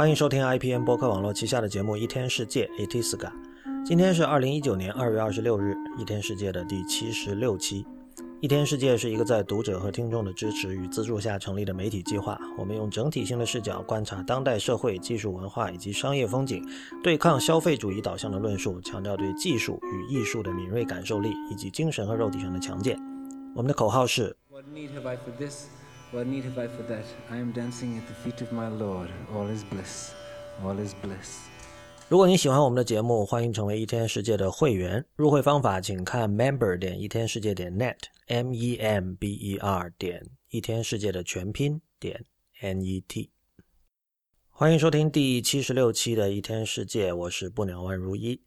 欢迎收听 IPN 播客网络旗下的节目《一天世界》（Itiska）。今天是二零一九年二月二十六日，《一天世界》的第七十六期。《一天世界》是一个在读者和听众的支持与资助下成立的媒体计划。我们用整体性的视角观察当代社会、技术、文化以及商业风景，对抗消费主义导向的论述，强调对技术与艺术的敏锐感受力以及精神和肉体上的强健。我们的口号是。What need have I for this? What need have I for that? I am dancing at the feet of my Lord. All is bliss. All is bliss. 如果你喜欢我们的节目，欢迎成为一天世界的会员。入会方法请看 member 点一天世界点 net，m e m b e r 点一天世界的全拼点 n e t。欢迎收听第七十六期的一天世界，我是不鸟万如一。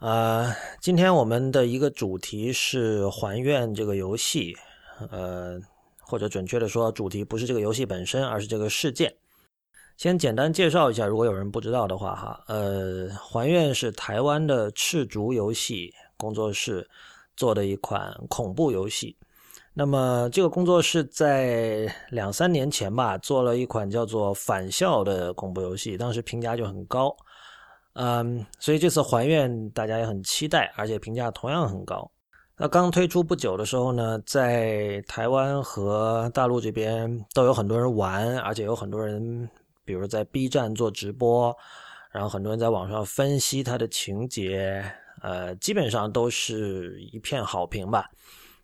呃，今天我们的一个主题是还愿这个游戏，呃。或者准确的说，主题不是这个游戏本身，而是这个事件。先简单介绍一下，如果有人不知道的话，哈，呃，还愿是台湾的赤足游戏工作室做的一款恐怖游戏。那么这个工作室在两三年前吧，做了一款叫做《返校》的恐怖游戏，当时评价就很高。嗯，所以这次还愿大家也很期待，而且评价同样很高。那刚推出不久的时候呢，在台湾和大陆这边都有很多人玩，而且有很多人，比如在 B 站做直播，然后很多人在网上分析它的情节，呃，基本上都是一片好评吧。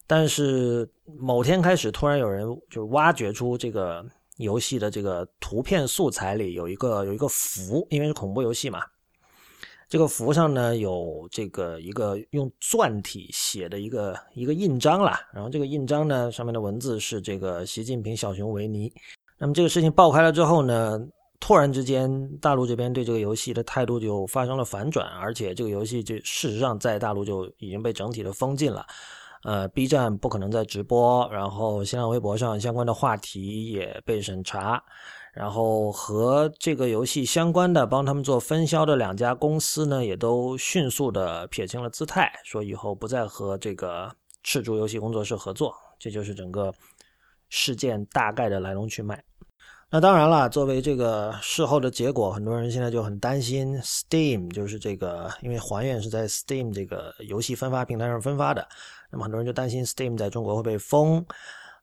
但是某天开始，突然有人就挖掘出这个游戏的这个图片素材里有一个有一个符，因为是恐怖游戏嘛。这个符上呢有这个一个用篆体写的一个一个印章啦，然后这个印章呢上面的文字是这个习近平小熊维尼。那么这个事情爆开了之后呢，突然之间大陆这边对这个游戏的态度就发生了反转，而且这个游戏就事实上在大陆就已经被整体的封禁了。呃，B 站不可能再直播，然后新浪微博上相关的话题也被审查。然后和这个游戏相关的帮他们做分销的两家公司呢，也都迅速的撇清了姿态，说以后不再和这个赤足游戏工作室合作。这就是整个事件大概的来龙去脉。那当然了，作为这个事后的结果，很多人现在就很担心 Steam，就是这个因为还原是在 Steam 这个游戏分发平台上分发的，那么很多人就担心 Steam 在中国会被封。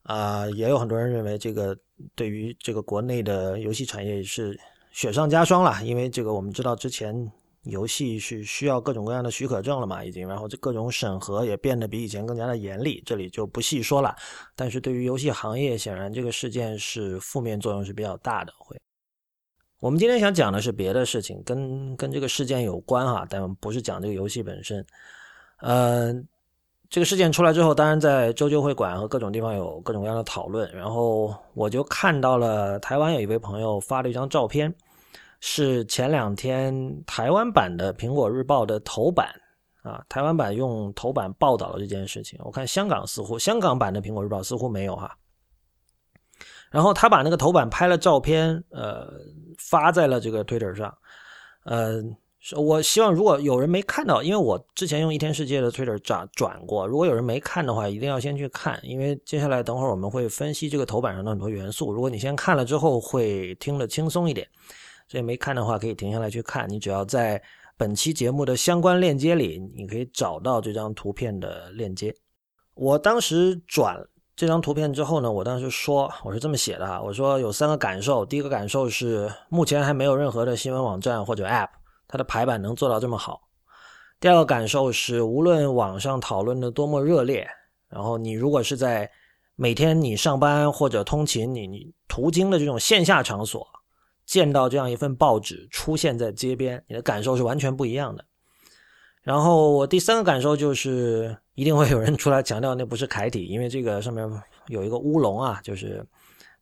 啊，也有很多人认为这个对于这个国内的游戏产业是雪上加霜了，因为这个我们知道之前游戏是需要各种各样的许可证了嘛，已经，然后这各种审核也变得比以前更加的严厉，这里就不细说了。但是对于游戏行业，显然这个事件是负面作用是比较大的。会，我们今天想讲的是别的事情，跟跟这个事件有关哈，但不是讲这个游戏本身，嗯。这个事件出来之后，当然在周究会馆和各种地方有各种各样的讨论。然后我就看到了台湾有一位朋友发了一张照片，是前两天台湾版的《苹果日报》的头版啊，台湾版用头版报道了这件事情。我看香港似乎香港版的《苹果日报》似乎没有哈。然后他把那个头版拍了照片，呃，发在了这个 Twitter 上，嗯。我希望如果有人没看到，因为我之前用一天世界的 Twitter 转转过，如果有人没看的话，一定要先去看，因为接下来等会儿我们会分析这个头版上的很多元素。如果你先看了之后，会听得轻松一点。所以没看的话，可以停下来去看。你只要在本期节目的相关链接里，你可以找到这张图片的链接。我当时转这张图片之后呢，我当时说我是这么写的哈，我说有三个感受，第一个感受是目前还没有任何的新闻网站或者 App。它的排版能做到这么好。第二个感受是，无论网上讨论的多么热烈，然后你如果是在每天你上班或者通勤，你你途经的这种线下场所，见到这样一份报纸出现在街边，你的感受是完全不一样的。然后我第三个感受就是，一定会有人出来强调那不是楷体，因为这个上面有一个乌龙啊，就是。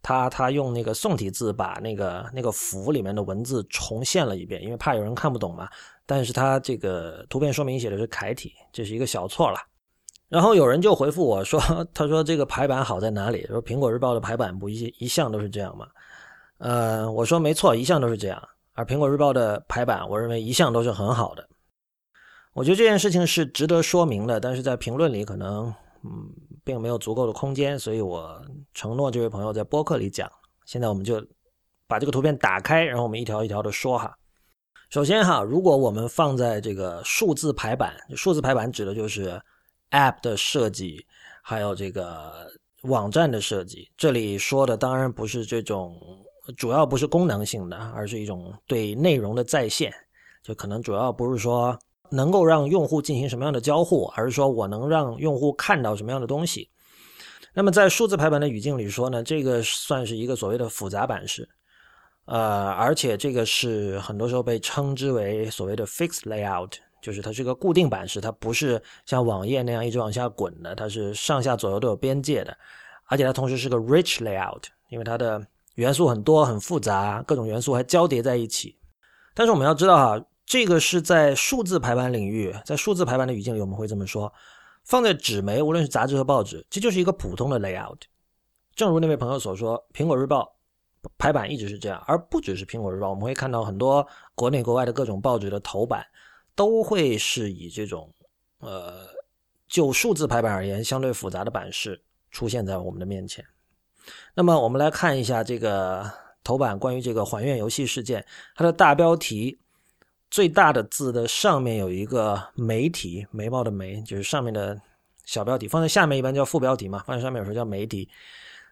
他他用那个宋体字把那个那个符里面的文字重现了一遍，因为怕有人看不懂嘛。但是他这个图片说明写的是楷体，这是一个小错了。然后有人就回复我说：“ 他说这个排版好在哪里？说苹果日报的排版不一一向都是这样吗？”呃，我说没错，一向都是这样。而苹果日报的排版，我认为一向都是很好的。我觉得这件事情是值得说明的，但是在评论里可能嗯。并没有足够的空间，所以我承诺这位朋友在播客里讲。现在我们就把这个图片打开，然后我们一条一条的说哈。首先哈，如果我们放在这个数字排版，数字排版指的就是 App 的设计，还有这个网站的设计。这里说的当然不是这种，主要不是功能性的，而是一种对内容的再现。就可能主要不是说能够让用户进行什么样的交互，而是说我能让用户看到什么样的东西。那么在数字排版的语境里说呢，这个算是一个所谓的复杂版式。呃，而且这个是很多时候被称之为所谓的 fixed layout，就是它是个固定版式，它不是像网页那样一直往下滚的，它是上下左右都有边界的，而且它同时是个 rich layout，因为它的元素很多很复杂，各种元素还交叠在一起。但是我们要知道哈，这个是在数字排版领域，在数字排版的语境里我们会这么说，放在纸媒，无论是杂志和报纸，这就是一个普通的 layout。正如那位朋友所说，苹果日报。排版一直是这样，而不只是苹果日报，我们会看到很多国内国外的各种报纸的头版都会是以这种呃就数字排版而言相对复杂的版式出现在我们的面前。那么我们来看一下这个头版关于这个还原游戏事件，它的大标题最大的字的上面有一个媒体，眉毛的眉就是上面的小标题，放在下面一般叫副标题嘛，放在上面有时候叫媒体。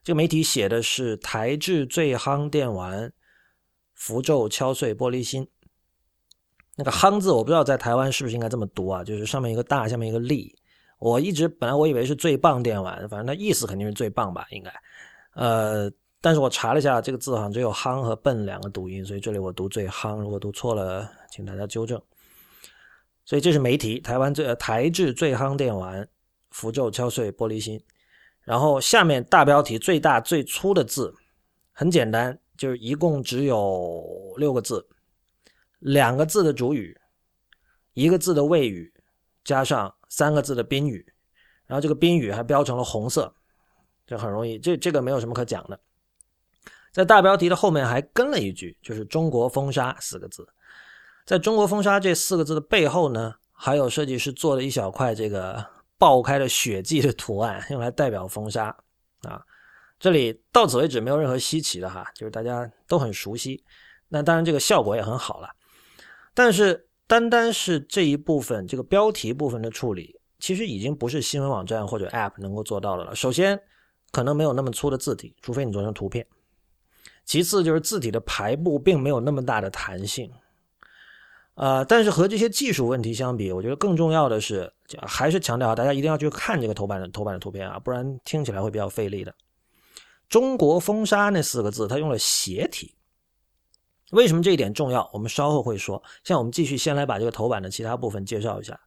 这个媒体写的是台制最夯电玩，符咒敲碎玻璃心。那个“夯”字我不知道在台湾是不是应该这么读啊？就是上面一个大，下面一个力。我一直本来我以为是最棒电玩，反正它意思肯定是最棒吧，应该。呃，但是我查了一下，这个字好像只有“夯”和“笨”两个读音，所以这里我读最夯。如果读错了，请大家纠正。所以这是媒体，台湾最台制最夯电玩，符咒敲碎玻璃心。然后下面大标题最大最粗的字，很简单，就是一共只有六个字，两个字的主语，一个字的谓语，加上三个字的宾语，然后这个宾语还标成了红色，这很容易，这这个没有什么可讲的。在大标题的后面还跟了一句，就是“中国封杀”四个字，在中国封杀这四个字的背后呢，还有设计师做了一小块这个。爆开的血迹的图案，用来代表封杀啊！这里到此为止没有任何稀奇的哈，就是大家都很熟悉。那当然这个效果也很好了，但是单单是这一部分这个标题部分的处理，其实已经不是新闻网站或者 App 能够做到的了。首先，可能没有那么粗的字体，除非你做成图片；其次，就是字体的排布并没有那么大的弹性。呃，但是和这些技术问题相比，我觉得更重要的是，还是强调大家一定要去看这个头版的头版的图片啊，不然听起来会比较费力的。中国封杀那四个字，它用了斜体，为什么这一点重要？我们稍后会说。像我们继续先来把这个头版的其他部分介绍一下。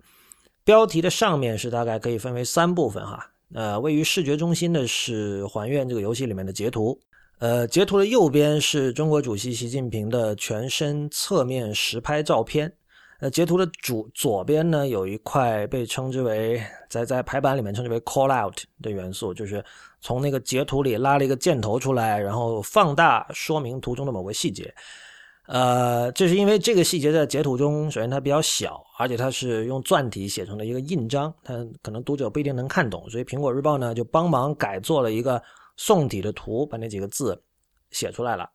标题的上面是大概可以分为三部分哈，呃，位于视觉中心的是还原这个游戏里面的截图。呃，截图的右边是中国主席习近平的全身侧面实拍照片。呃，截图的主左边呢，有一块被称之为在在排版里面称之为 call out 的元素，就是从那个截图里拉了一个箭头出来，然后放大说明图中的某个细节。呃，这是因为这个细节在截图中，首先它比较小，而且它是用篆体写成的一个印章，它可能读者不一定能看懂，所以苹果日报呢就帮忙改做了一个。宋体的图把那几个字写出来了，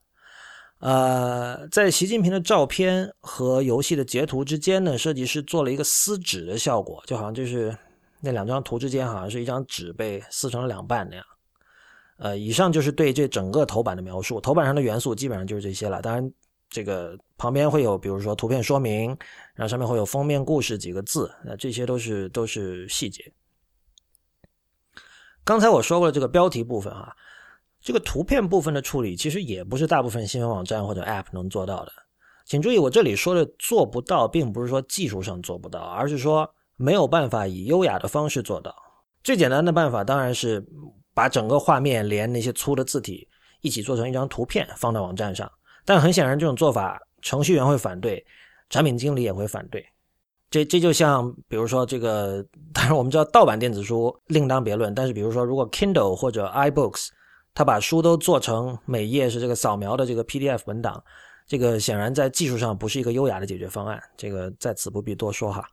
呃，在习近平的照片和游戏的截图之间呢，设计师做了一个撕纸的效果，就好像就是那两张图之间好像是一张纸被撕成了两半那样。呃，以上就是对这整个头版的描述，头版上的元素基本上就是这些了。当然，这个旁边会有，比如说图片说明，然后上面会有封面故事几个字，那这些都是都是细节。刚才我说过了这个标题部分啊，这个图片部分的处理其实也不是大部分新闻网站或者 App 能做到的。请注意，我这里说的做不到，并不是说技术上做不到，而是说没有办法以优雅的方式做到。最简单的办法当然是把整个画面连那些粗的字体一起做成一张图片放到网站上，但很显然这种做法程序员会反对，产品经理也会反对。这这就像，比如说这个，当然我们知道盗版电子书另当别论。但是比如说，如果 Kindle 或者 iBooks，它把书都做成每页是这个扫描的这个 PDF 文档，这个显然在技术上不是一个优雅的解决方案。这个在此不必多说哈。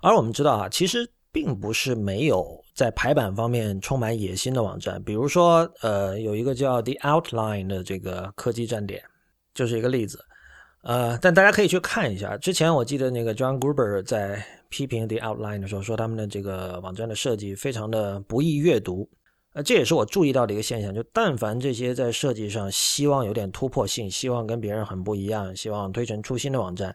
而我们知道啊，其实并不是没有在排版方面充满野心的网站。比如说，呃，有一个叫 The Outline 的这个科技站点，就是一个例子。呃，但大家可以去看一下。之前我记得那个 John Gruber 在批评 The Outline 的时候，说他们的这个网站的设计非常的不易阅读。呃，这也是我注意到的一个现象，就但凡这些在设计上希望有点突破性，希望跟别人很不一样，希望推陈出新的网站，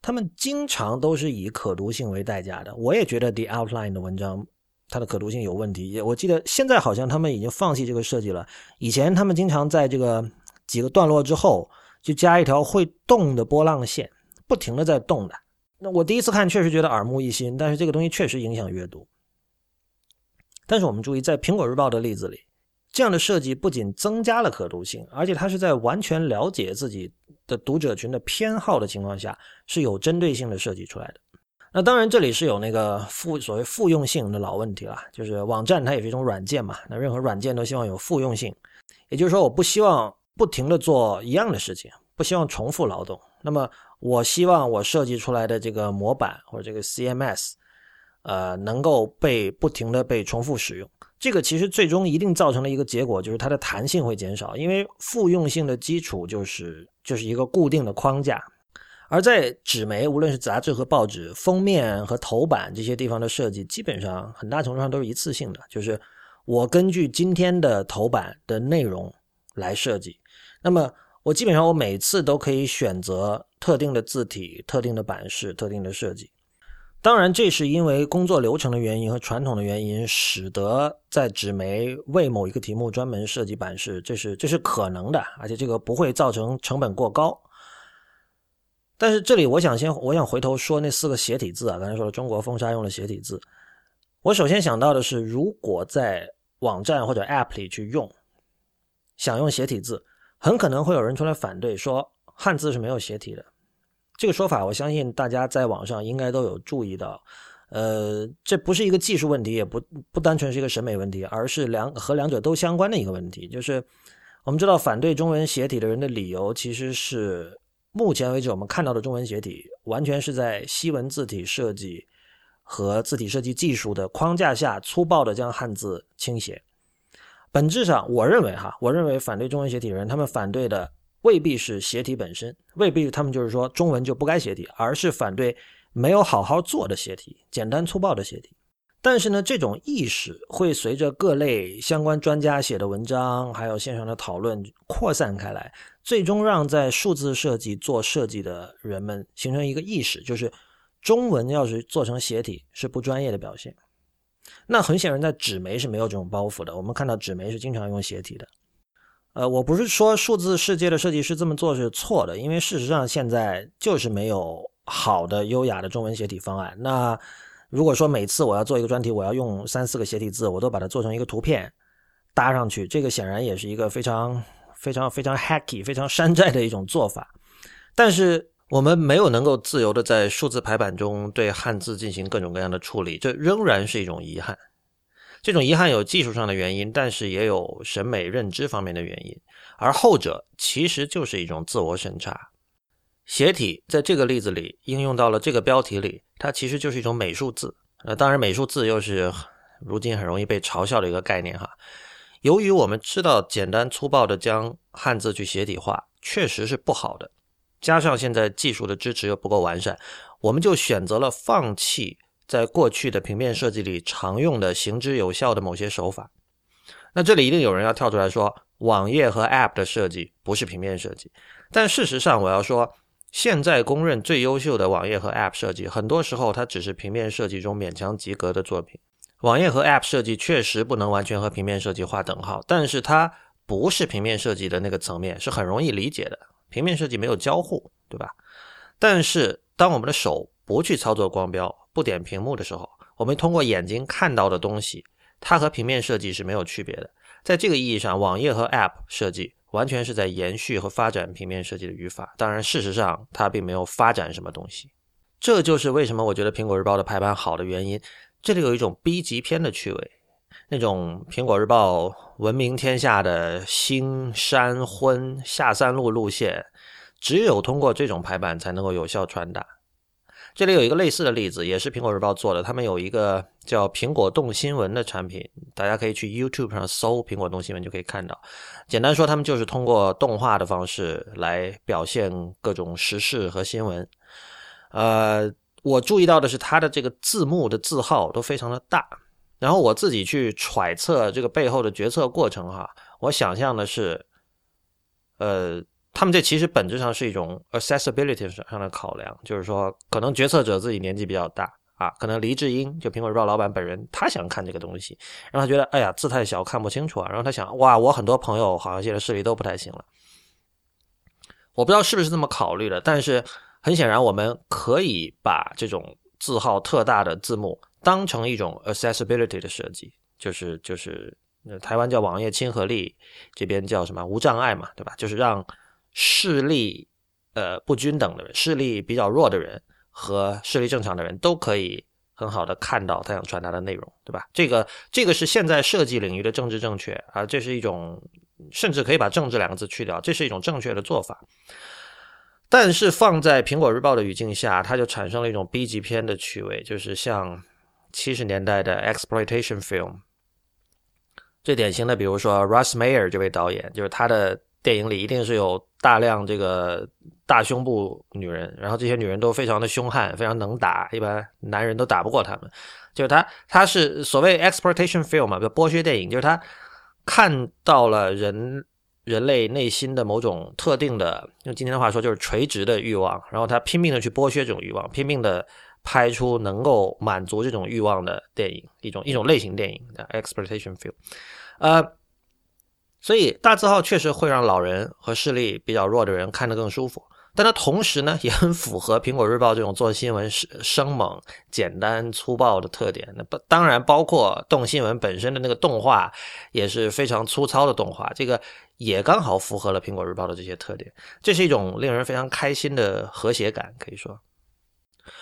他们经常都是以可读性为代价的。我也觉得 The Outline 的文章它的可读性有问题。我记得现在好像他们已经放弃这个设计了。以前他们经常在这个几个段落之后。就加一条会动的波浪线，不停的在动的。那我第一次看确实觉得耳目一新，但是这个东西确实影响阅读。但是我们注意，在苹果日报的例子里，这样的设计不仅增加了可读性，而且它是在完全了解自己的读者群的偏好的情况下，是有针对性的设计出来的。那当然，这里是有那个复所谓复用性的老问题了，就是网站它也是一种软件嘛，那任何软件都希望有复用性，也就是说，我不希望。不停的做一样的事情，不希望重复劳动。那么，我希望我设计出来的这个模板或者这个 CMS，呃，能够被不停的被重复使用。这个其实最终一定造成了一个结果，就是它的弹性会减少，因为复用性的基础就是就是一个固定的框架。而在纸媒，无论是杂志和报纸封面和头版这些地方的设计，基本上很大程度上都是一次性的，就是我根据今天的头版的内容来设计。那么，我基本上我每次都可以选择特定的字体、特定的版式、特定的设计。当然，这是因为工作流程的原因和传统的原因，使得在纸媒为某一个题目专门设计版式，这是这是可能的，而且这个不会造成成本过高。但是这里我想先，我想回头说那四个斜体字啊，刚才说了中国风沙用的斜体字，我首先想到的是，如果在网站或者 App 里去用，想用斜体字。很可能会有人出来反对，说汉字是没有斜体的。这个说法，我相信大家在网上应该都有注意到。呃，这不是一个技术问题，也不不单纯是一个审美问题，而是两和两者都相关的一个问题。就是我们知道，反对中文斜体的人的理由，其实是目前为止我们看到的中文斜体，完全是在西文字体设计和字体设计技术的框架下，粗暴的将汉字倾斜。本质上，我认为哈，我认为反对中文斜体的人，他们反对的未必是斜体本身，未必他们就是说中文就不该斜体，而是反对没有好好做的斜体，简单粗暴的斜体。但是呢，这种意识会随着各类相关专家写的文章，还有线上的讨论扩散开来，最终让在数字设计做设计的人们形成一个意识，就是中文要是做成斜体是不专业的表现。那很显然，在纸媒是没有这种包袱的。我们看到纸媒是经常用斜体的。呃，我不是说数字世界的设计师这么做是错的，因为事实上现在就是没有好的优雅的中文斜体方案。那如果说每次我要做一个专题，我要用三四个斜体字，我都把它做成一个图片搭上去，这个显然也是一个非常非常非常 hacky、非常山寨的一种做法。但是。我们没有能够自由的在数字排版中对汉字进行各种各样的处理，这仍然是一种遗憾。这种遗憾有技术上的原因，但是也有审美认知方面的原因，而后者其实就是一种自我审查。斜体在这个例子里应用到了这个标题里，它其实就是一种美术字。呃，当然，美术字又是如今很容易被嘲笑的一个概念哈。由于我们知道简单粗暴的将汉字去斜体化，确实是不好的。加上现在技术的支持又不够完善，我们就选择了放弃在过去的平面设计里常用的行之有效的某些手法。那这里一定有人要跳出来说，网页和 App 的设计不是平面设计。但事实上，我要说，现在公认最优秀的网页和 App 设计，很多时候它只是平面设计中勉强及格的作品。网页和 App 设计确实不能完全和平面设计划等号，但是它不是平面设计的那个层面，是很容易理解的。平面设计没有交互，对吧？但是当我们的手不去操作光标、不点屏幕的时候，我们通过眼睛看到的东西，它和平面设计是没有区别的。在这个意义上，网页和 App 设计完全是在延续和发展平面设计的语法。当然，事实上它并没有发展什么东西。这就是为什么我觉得苹果日报的排版好的原因。这里有一种 B 级片的趣味。那种苹果日报闻名天下的新山昏下三路路线，只有通过这种排版才能够有效传达。这里有一个类似的例子，也是苹果日报做的。他们有一个叫“苹果动新闻”的产品，大家可以去 YouTube 上搜“苹果动新闻”就可以看到。简单说，他们就是通过动画的方式来表现各种时事和新闻。呃，我注意到的是，它的这个字幕的字号都非常的大。然后我自己去揣测这个背后的决策过程哈，我想象的是，呃。他们这其实本质上是一种 accessibility 上的考量，就是说，可能决策者自己年纪比较大啊，可能黎智英就苹果日报老板本人，他想看这个东西，然后他觉得，哎呀，字太小看不清楚啊，然后他想，哇，我很多朋友好像现在视力都不太行了，我不知道是不是这么考虑的，但是很显然，我们可以把这种字号特大的字幕当成一种 accessibility 的设计，就是就是台湾叫网页亲和力，这边叫什么无障碍嘛，对吧？就是让视力呃不均等的人，视力比较弱的人和视力正常的人都可以很好的看到他想传达的内容，对吧？这个这个是现在设计领域的政治正确啊，这是一种甚至可以把“政治”两个字去掉，这是一种正确的做法。但是放在苹果日报的语境下，它就产生了一种 B 级片的趣味，就是像七十年代的 exploitation film。最典型的，比如说 Russ Meyer 这位导演，就是他的。电影里一定是有大量这个大胸部女人，然后这些女人都非常的凶悍，非常能打，一般男人都打不过她们。就是他，他是所谓 exploitation film 嘛，就剥削电影，就是他看到了人人类内心的某种特定的，用今天的话说就是垂直的欲望，然后他拼命的去剥削这种欲望，拼命的拍出能够满足这种欲望的电影，一种一种类型电影的 exploitation film，呃。所以大字号确实会让老人和视力比较弱的人看得更舒服，但它同时呢也很符合苹果日报这种做新闻生生猛、简单粗暴的特点。那不当然包括动新闻本身的那个动画也是非常粗糙的动画，这个也刚好符合了苹果日报的这些特点。这是一种令人非常开心的和谐感，可以说。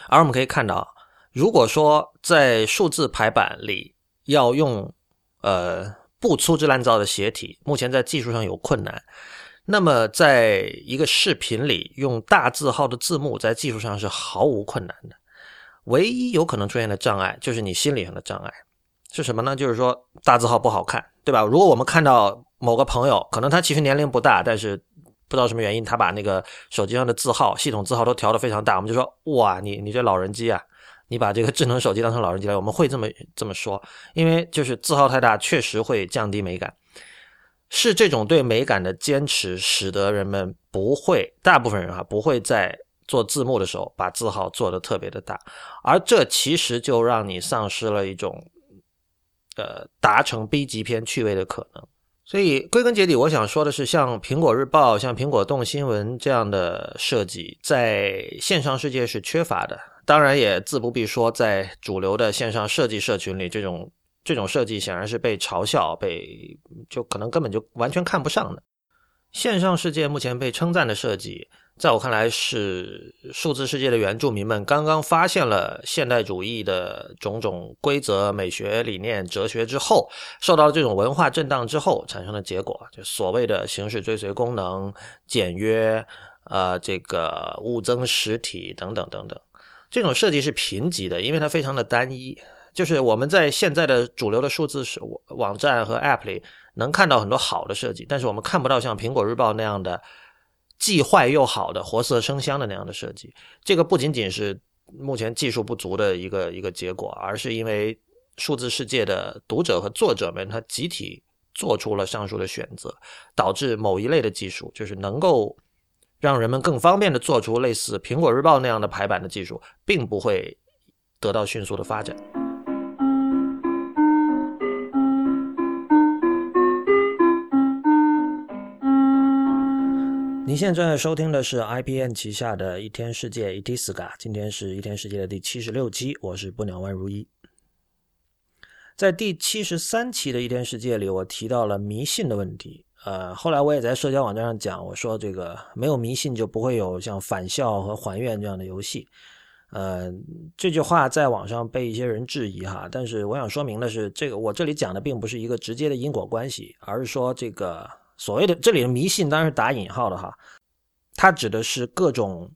而我们可以看到，如果说在数字排版里要用呃。不粗制滥造的斜体，目前在技术上有困难。那么，在一个视频里用大字号的字幕，在技术上是毫无困难的。唯一有可能出现的障碍，就是你心理上的障碍是什么呢？就是说大字号不好看，对吧？如果我们看到某个朋友，可能他其实年龄不大，但是不知道什么原因，他把那个手机上的字号、系统字号都调得非常大，我们就说哇，你你这老人机啊！你把这个智能手机当成老人机来，我们会这么这么说，因为就是字号太大，确实会降低美感。是这种对美感的坚持，使得人们不会，大部分人啊不会在做字幕的时候把字号做的特别的大，而这其实就让你丧失了一种，呃，达成 B 级片趣味的可能。所以归根结底，我想说的是，像苹果日报、像苹果动新闻这样的设计，在线上世界是缺乏的。当然也自不必说，在主流的线上设计社群里，这种这种设计显然是被嘲笑，被就可能根本就完全看不上的。线上世界目前被称赞的设计，在我看来是数字世界的原住民们刚刚发现了现代主义的种种规则、美学理念、哲学之后，受到了这种文化震荡之后产生的结果，就所谓的形式追随功能、简约，呃，这个物增实体等等等等。这种设计是贫瘠的，因为它非常的单一。就是我们在现在的主流的数字网网站和 App 里能看到很多好的设计，但是我们看不到像苹果日报那样的既坏又好的活色生香的那样的设计。这个不仅仅是目前技术不足的一个一个结果，而是因为数字世界的读者和作者们他集体做出了上述的选择，导致某一类的技术就是能够。让人们更方便的做出类似苹果日报那样的排版的技术，并不会得到迅速的发展。您现在正在收听的是 IPN 旗下的一天世界 Itiska，今天是一天世界的第七十六期，我是不鸟万如一。在第七十三期的一天世界里，我提到了迷信的问题。呃，后来我也在社交网站上讲，我说这个没有迷信就不会有像返校和还愿这样的游戏。呃，这句话在网上被一些人质疑哈，但是我想说明的是，这个我这里讲的并不是一个直接的因果关系，而是说这个所谓的这里的迷信当然是打引号的哈，它指的是各种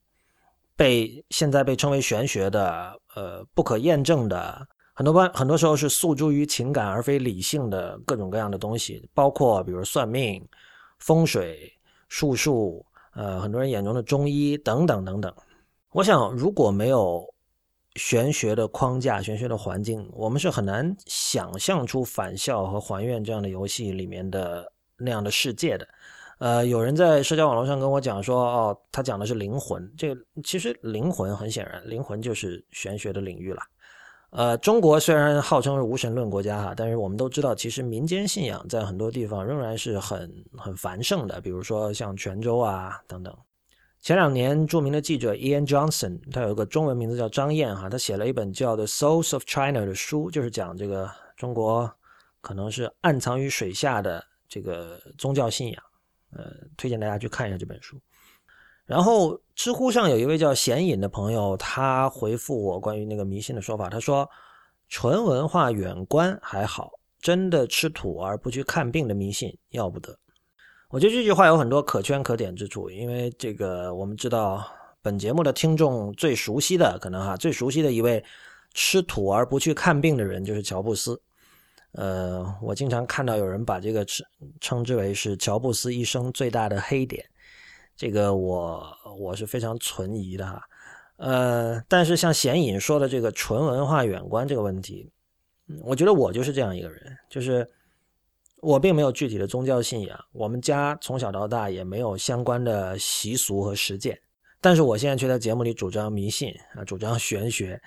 被现在被称为玄学的，呃，不可验证的，很多般很多时候是诉诸于情感而非理性的各种各样的东西，包括比如算命、风水、术数，呃，很多人眼中的中医等等等等。我想，如果没有玄学的框架、玄学的环境，我们是很难想象出返校和还愿这样的游戏里面的那样的世界的。呃，有人在社交网络上跟我讲说，哦，他讲的是灵魂。这个其实灵魂很显然，灵魂就是玄学的领域了。呃，中国虽然号称是无神论国家哈，但是我们都知道，其实民间信仰在很多地方仍然是很很繁盛的。比如说像泉州啊等等。前两年著名的记者 Ian Johnson，他有个中文名字叫张燕哈，他写了一本叫《The Souls of China》的书，就是讲这个中国可能是暗藏于水下的这个宗教信仰。呃，推荐大家去看一下这本书。然后，知乎上有一位叫显隐的朋友，他回复我关于那个迷信的说法，他说：“纯文化远观还好，真的吃土而不去看病的迷信要不得。”我觉得这句话有很多可圈可点之处，因为这个我们知道，本节目的听众最熟悉的，可能哈最熟悉的一位吃土而不去看病的人就是乔布斯。呃，我经常看到有人把这个称称之为是乔布斯一生最大的黑点，这个我我是非常存疑的哈。呃，但是像显影说的这个纯文化远观这个问题，我觉得我就是这样一个人，就是我并没有具体的宗教信仰，我们家从小到大也没有相关的习俗和实践，但是我现在却在节目里主张迷信啊，主张玄学。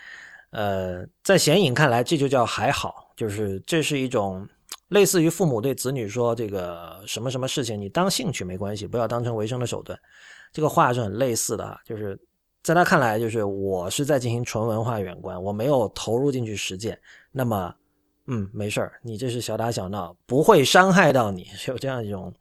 呃，在显影看来，这就叫还好。就是这是一种类似于父母对子女说这个什么什么事情，你当兴趣没关系，不要当成为生的手段。这个话是很类似的，就是在他看来，就是我是在进行纯文化远观，我没有投入进去实践。那么，嗯，没事儿，你这是小打小闹，不会伤害到你，有这样一种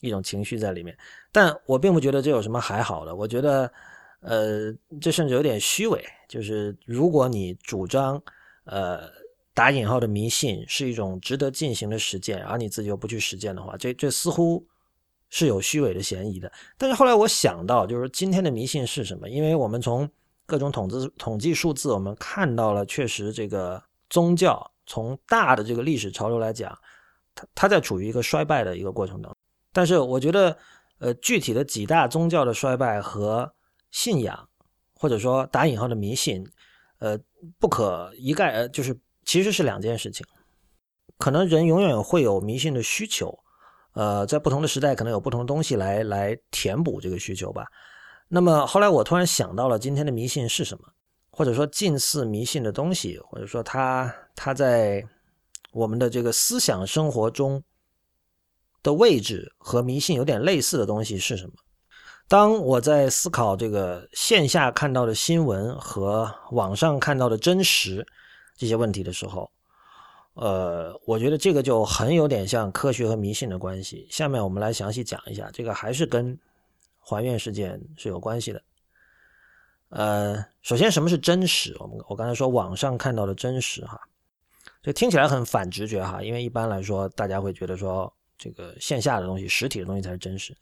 一种情绪在里面。但我并不觉得这有什么还好的，我觉得，呃，这甚至有点虚伪。就是如果你主张，呃。打引号的迷信是一种值得进行的实践，而你自己又不去实践的话，这这似乎是有虚伪的嫌疑的。但是后来我想到，就是今天的迷信是什么？因为我们从各种统计统计数字，我们看到了，确实这个宗教从大的这个历史潮流来讲，它它在处于一个衰败的一个过程当中。但是我觉得，呃，具体的几大宗教的衰败和信仰，或者说打引号的迷信，呃，不可一概，呃，就是。其实是两件事情，可能人永远会有迷信的需求，呃，在不同的时代可能有不同的东西来来填补这个需求吧。那么后来我突然想到了今天的迷信是什么，或者说近似迷信的东西，或者说它它在我们的这个思想生活中的位置和迷信有点类似的东西是什么？当我在思考这个线下看到的新闻和网上看到的真实。这些问题的时候，呃，我觉得这个就很有点像科学和迷信的关系。下面我们来详细讲一下，这个还是跟还愿事件是有关系的。呃，首先什么是真实？我们我刚才说网上看到的真实哈，这听起来很反直觉哈，因为一般来说大家会觉得说这个线下的东西、实体的东西才是真实。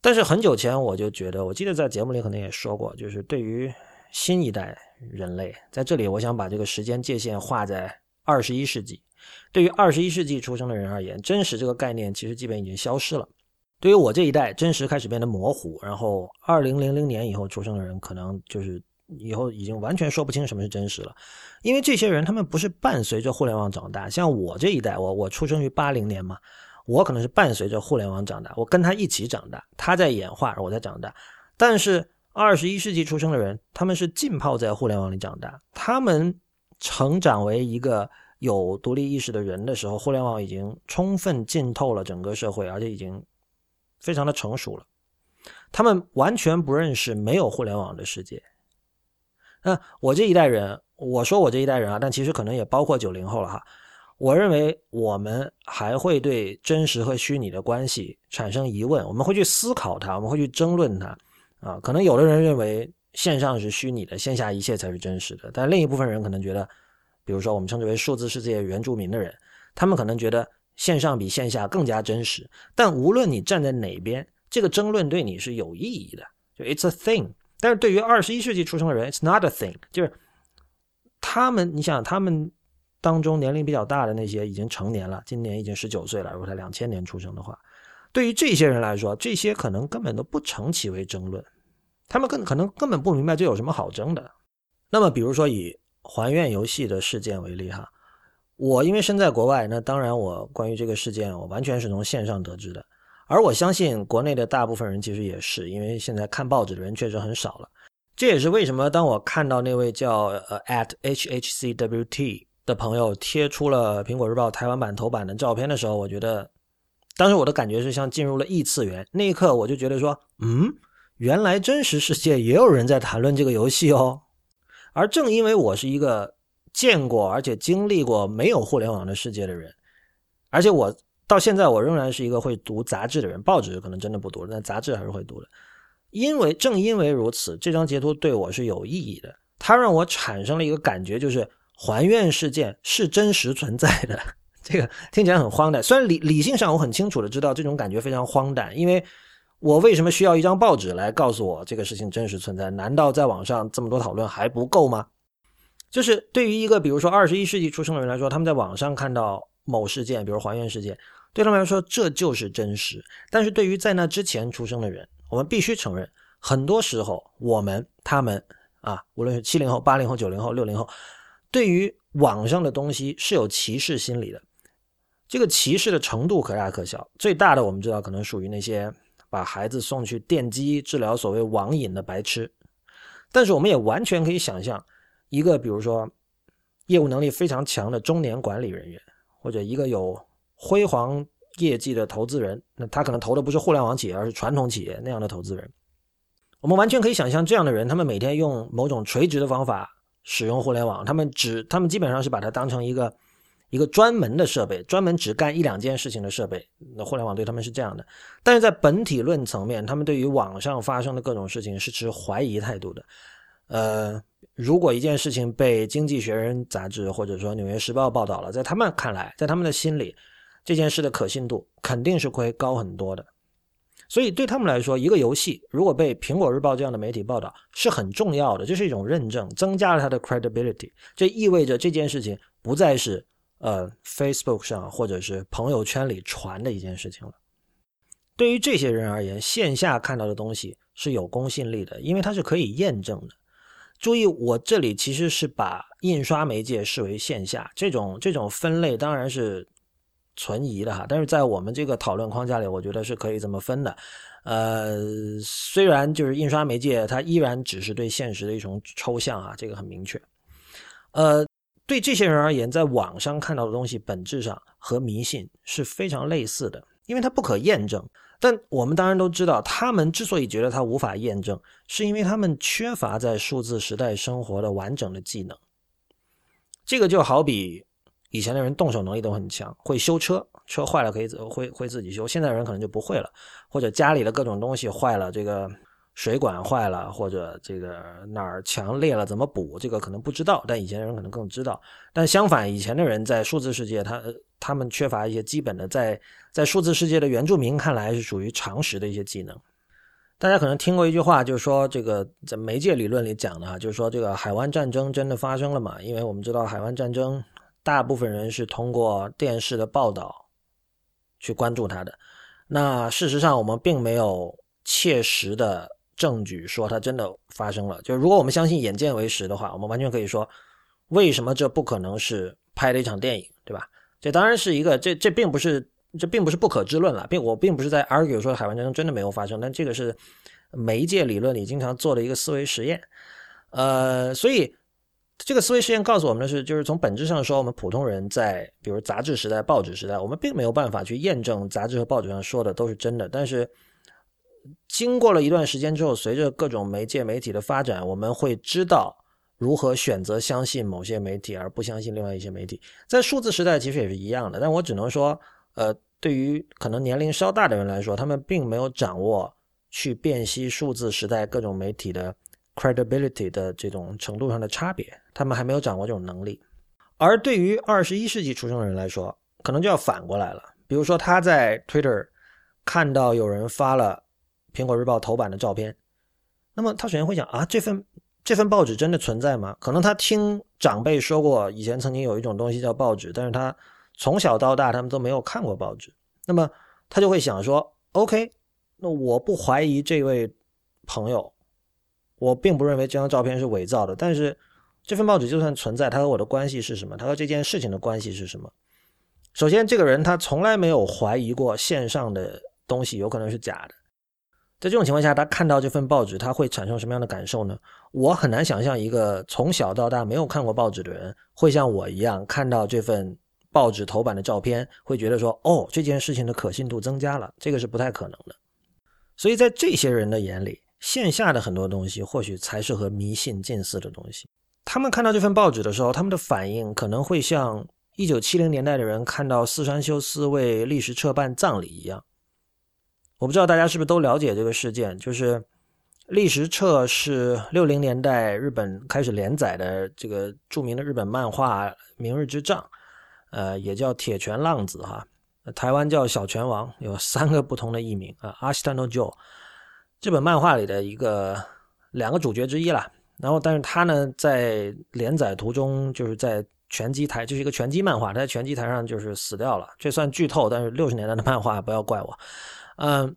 但是很久前我就觉得，我记得在节目里可能也说过，就是对于新一代。人类在这里，我想把这个时间界限画在二十一世纪。对于二十一世纪出生的人而言，真实这个概念其实基本已经消失了。对于我这一代，真实开始变得模糊。然后，二零零零年以后出生的人，可能就是以后已经完全说不清什么是真实了。因为这些人他们不是伴随着互联网长大，像我这一代，我我出生于八零年嘛，我可能是伴随着互联网长大，我跟他一起长大，他在演化，我在长大，但是。二十一世纪出生的人，他们是浸泡在互联网里长大。他们成长为一个有独立意识的人的时候，互联网已经充分浸透了整个社会，而且已经非常的成熟了。他们完全不认识没有互联网的世界。那我这一代人，我说我这一代人啊，但其实可能也包括九零后了哈。我认为我们还会对真实和虚拟的关系产生疑问，我们会去思考它，我们会去争论它。啊，可能有的人认为线上是虚拟的，线下一切才是真实的。但另一部分人可能觉得，比如说我们称之为数字世界原住民的人，他们可能觉得线上比线下更加真实。但无论你站在哪边，这个争论对你是有意义的。就 it's a thing，但是对于二十一世纪出生的人，it's not a thing，就是他们，你想他们当中年龄比较大的那些已经成年了，今年已经十九岁了，如果他两千年出生的话，对于这些人来说，这些可能根本都不成其为争论，他们更可能根本不明白这有什么好争的。那么，比如说以还愿游戏的事件为例哈，我因为身在国外，那当然我关于这个事件，我完全是从线上得知的。而我相信国内的大部分人其实也是，因为现在看报纸的人确实很少了。这也是为什么当我看到那位叫呃 at hhcwt 的朋友贴出了苹果日报台湾版头版的照片的时候，我觉得当时我的感觉是像进入了异次元。那一刻我就觉得说，嗯，原来真实世界也有人在谈论这个游戏哦。而正因为我是一个见过而且经历过没有互联网的世界的人，而且我。到现在，我仍然是一个会读杂志的人，报纸可能真的不读了，但杂志还是会读的。因为正因为如此，这张截图对我是有意义的。它让我产生了一个感觉，就是还愿事件是真实存在的。这个听起来很荒诞，虽然理理性上我很清楚的知道这种感觉非常荒诞，因为我为什么需要一张报纸来告诉我这个事情真实存在？难道在网上这么多讨论还不够吗？就是对于一个比如说二十一世纪出生的人来说，他们在网上看到某事件，比如还原事件。对他们来说，这就是真实。但是对于在那之前出生的人，我们必须承认，很多时候我们、他们啊，无论是七零后、八零后、九零后、六零后，对于网上的东西是有歧视心理的。这个歧视的程度可大可小。最大的，我们知道可能属于那些把孩子送去电击治疗所谓网瘾的白痴。但是我们也完全可以想象，一个比如说业务能力非常强的中年管理人员，或者一个有辉煌业绩的投资人，那他可能投的不是互联网企业，而是传统企业那样的投资人。我们完全可以想象，这样的人，他们每天用某种垂直的方法使用互联网，他们只，他们基本上是把它当成一个一个专门的设备，专门只干一两件事情的设备。那互联网对他们是这样的，但是在本体论层面，他们对于网上发生的各种事情是持怀疑态度的。呃，如果一件事情被《经济学人》杂志或者说《纽约时报》报道了，在他们看来，在他们的心里。这件事的可信度肯定是会高很多的，所以对他们来说，一个游戏如果被苹果日报这样的媒体报道是很重要的，这是一种认证，增加了它的 credibility。这意味着这件事情不再是呃 Facebook 上或者是朋友圈里传的一件事情了。对于这些人而言，线下看到的东西是有公信力的，因为它是可以验证的。注意，我这里其实是把印刷媒介视为线下，这种这种分类当然是。存疑的哈，但是在我们这个讨论框架里，我觉得是可以这么分的。呃，虽然就是印刷媒介，它依然只是对现实的一种抽象啊，这个很明确。呃，对这些人而言，在网上看到的东西本质上和迷信是非常类似的，因为它不可验证。但我们当然都知道，他们之所以觉得它无法验证，是因为他们缺乏在数字时代生活的完整的技能。这个就好比。以前的人动手能力都很强，会修车，车坏了可以会会自己修。现在的人可能就不会了，或者家里的各种东西坏了，这个水管坏了，或者这个哪儿墙裂了怎么补，这个可能不知道，但以前的人可能更知道。但相反，以前的人在数字世界，他他们缺乏一些基本的，在在数字世界的原住民看来是属于常识的一些技能。大家可能听过一句话，就是说这个在媒介理论里讲的啊，就是说这个海湾战争真的发生了嘛？因为我们知道海湾战争。大部分人是通过电视的报道去关注它的。那事实上，我们并没有切实的证据说它真的发生了。就是如果我们相信眼见为实的话，我们完全可以说，为什么这不可能是拍的一场电影，对吧？这当然是一个，这这并不是，这并不是不可知论了，并我并不是在 argue 说海湾战争真的没有发生，但这个是媒介理论里经常做的一个思维实验。呃，所以。这个思维实验告诉我们的是，就是从本质上说，我们普通人在比如杂志时代、报纸时代，我们并没有办法去验证杂志和报纸上说的都是真的。但是，经过了一段时间之后，随着各种媒介媒体的发展，我们会知道如何选择相信某些媒体，而不相信另外一些媒体。在数字时代其实也是一样的，但我只能说，呃，对于可能年龄稍大的人来说，他们并没有掌握去辨析数字时代各种媒体的。credibility 的这种程度上的差别，他们还没有掌握这种能力。而对于二十一世纪出生的人来说，可能就要反过来了。比如说，他在 Twitter 看到有人发了《苹果日报》头版的照片，那么他首先会想啊，这份这份报纸真的存在吗？可能他听长辈说过，以前曾经有一种东西叫报纸，但是他从小到大他们都没有看过报纸。那么他就会想说，OK，那我不怀疑这位朋友，我并不认为这张照片是伪造的，但是这份报纸就算存在，它和我的关系是什么？它和这件事情的关系是什么？首先，这个人他从来没有怀疑过线上的东西有可能是假的。在这种情况下，他看到这份报纸，他会产生什么样的感受呢？我很难想象一个从小到大没有看过报纸的人，会像我一样看到这份报纸头版的照片，会觉得说：“哦，这件事情的可信度增加了。”这个是不太可能的。所以在这些人的眼里，线下的很多东西或许才是和迷信近似的东西。他们看到这份报纸的时候，他们的反应可能会像一九七零年代的人看到四川修斯为历史彻办葬礼一样。我不知道大家是不是都了解这个事件，就是历史册是六零年代日本开始连载的这个著名的日本漫画《明日之丈》，呃，也叫铁拳浪子哈，台湾叫小拳王，有三个不同的译名啊。阿西 n o Joe，这本漫画里的一个两个主角之一啦。然后，但是他呢，在连载途中就是在拳击台，就是一个拳击漫画，他在拳击台上就是死掉了。这算剧透，但是六十年代的漫画不要怪我。嗯，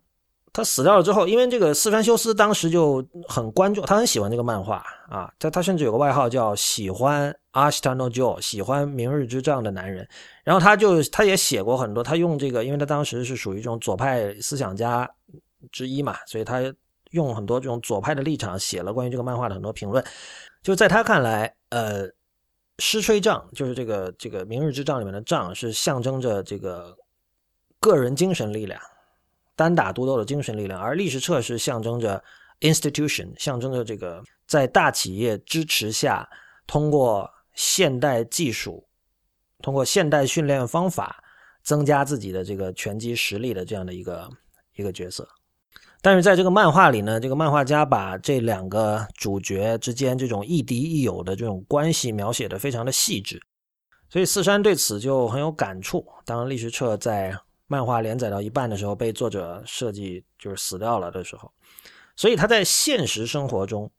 他死掉了之后，因为这个四川修斯当时就很关注，他很喜欢这个漫画啊，他他甚至有个外号叫喜欢阿西塔诺就喜欢明日之丈的男人。然后他就他也写过很多，他用这个，因为他当时是属于这种左派思想家之一嘛，所以他用很多这种左派的立场写了关于这个漫画的很多评论。就在他看来，呃，狮吹杖就是这个这个明日之杖里面的杖，是象征着这个个人精神力量。单打独斗的精神力量，而历史册是象征着 institution，象征着这个在大企业支持下，通过现代技术，通过现代训练方法，增加自己的这个拳击实力的这样的一个一个角色。但是在这个漫画里呢，这个漫画家把这两个主角之间这种亦敌亦友的这种关系描写的非常的细致，所以四山对此就很有感触。当历史册在。漫画连载到一半的时候，被作者设计就是死掉了的时候，所以他在现实生活中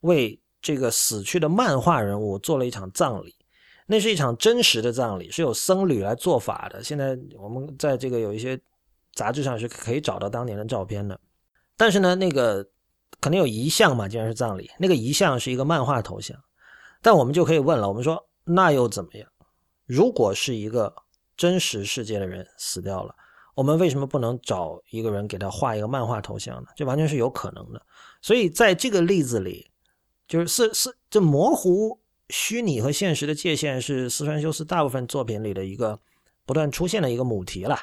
为这个死去的漫画人物做了一场葬礼。那是一场真实的葬礼，是有僧侣来做法的。现在我们在这个有一些杂志上是可以找到当年的照片的。但是呢，那个肯定有遗像嘛，既然是葬礼，那个遗像是一个漫画头像。但我们就可以问了，我们说那又怎么样？如果是一个真实世界的人死掉了。我们为什么不能找一个人给他画一个漫画头像呢？这完全是有可能的。所以在这个例子里，就是是是这模糊虚拟和现实的界限，是四川修斯大部分作品里的一个不断出现的一个母题了。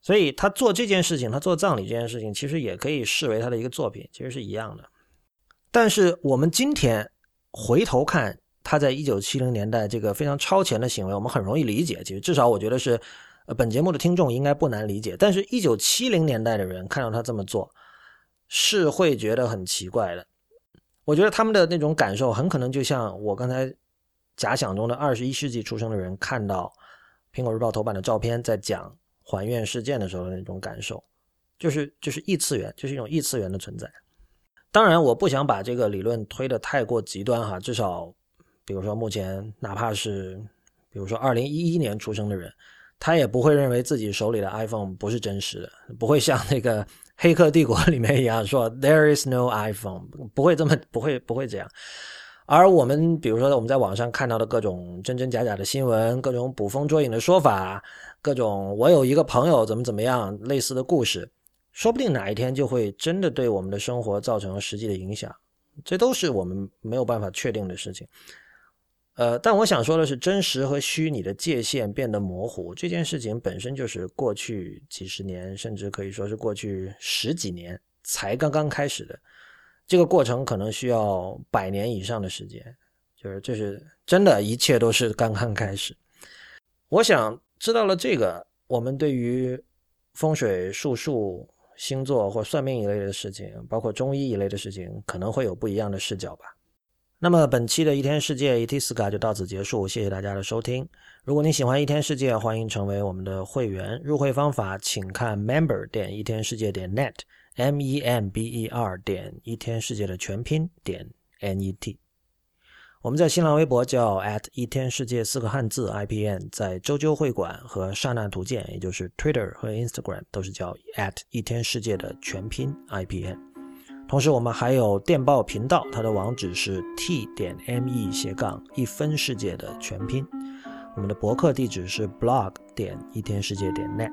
所以他做这件事情，他做葬礼这件事情，其实也可以视为他的一个作品，其实是一样的。但是我们今天回头看他在一九七零年代这个非常超前的行为，我们很容易理解。其实至少我觉得是。呃，本节目的听众应该不难理解，但是，一九七零年代的人看到他这么做，是会觉得很奇怪的。我觉得他们的那种感受，很可能就像我刚才假想中的二十一世纪出生的人看到《苹果日报》头版的照片，在讲还愿事件的时候的那种感受，就是就是异次元，就是一种异次元的存在。当然，我不想把这个理论推得太过极端哈，至少，比如说目前哪怕是比如说二零一一年出生的人。他也不会认为自己手里的 iPhone 不是真实的，不会像那个《黑客帝国》里面一样说 “There is no iPhone”，不会这么不会不会这样。而我们比如说我们在网上看到的各种真真假假的新闻，各种捕风捉影的说法，各种我有一个朋友怎么怎么样类似的故事，说不定哪一天就会真的对我们的生活造成实际的影响，这都是我们没有办法确定的事情。呃，但我想说的是，真实和虚拟的界限变得模糊，这件事情本身就是过去几十年，甚至可以说是过去十几年才刚刚开始的。这个过程可能需要百年以上的时间，就是这是真的，一切都是刚刚开始。我想知道了这个，我们对于风水术数、星座或算命一类的事情，包括中医一类的事情，可能会有不一样的视角吧。那么本期的一天世界 ET 斯卡就到此结束，谢谢大家的收听。如果你喜欢一天世界，欢迎成为我们的会员。入会方法请看 member 点一天世界点 net m e m b e r 点一天世界的全拼点 n e t。我们在新浪微博叫 at 一天世界四个汉字 i p n，在周究会馆和刹那图鉴，也就是 Twitter 和 Instagram 都是叫 at 一天世界的全拼 i p n。同时，我们还有电报频道，它的网址是 t 点 m e 斜杠一分世界的全拼。我们的博客地址是 blog 点一天世界点 net。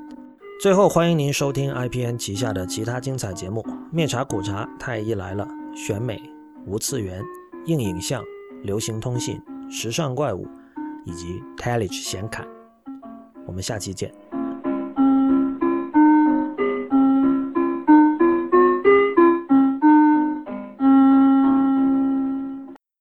最后，欢迎您收听 IPN 旗下的其他精彩节目：灭茶苦茶、太医来了、选美、无次元、硬影像、流行通信、时尚怪物，以及 t e l l i g e 显侃。我们下期见。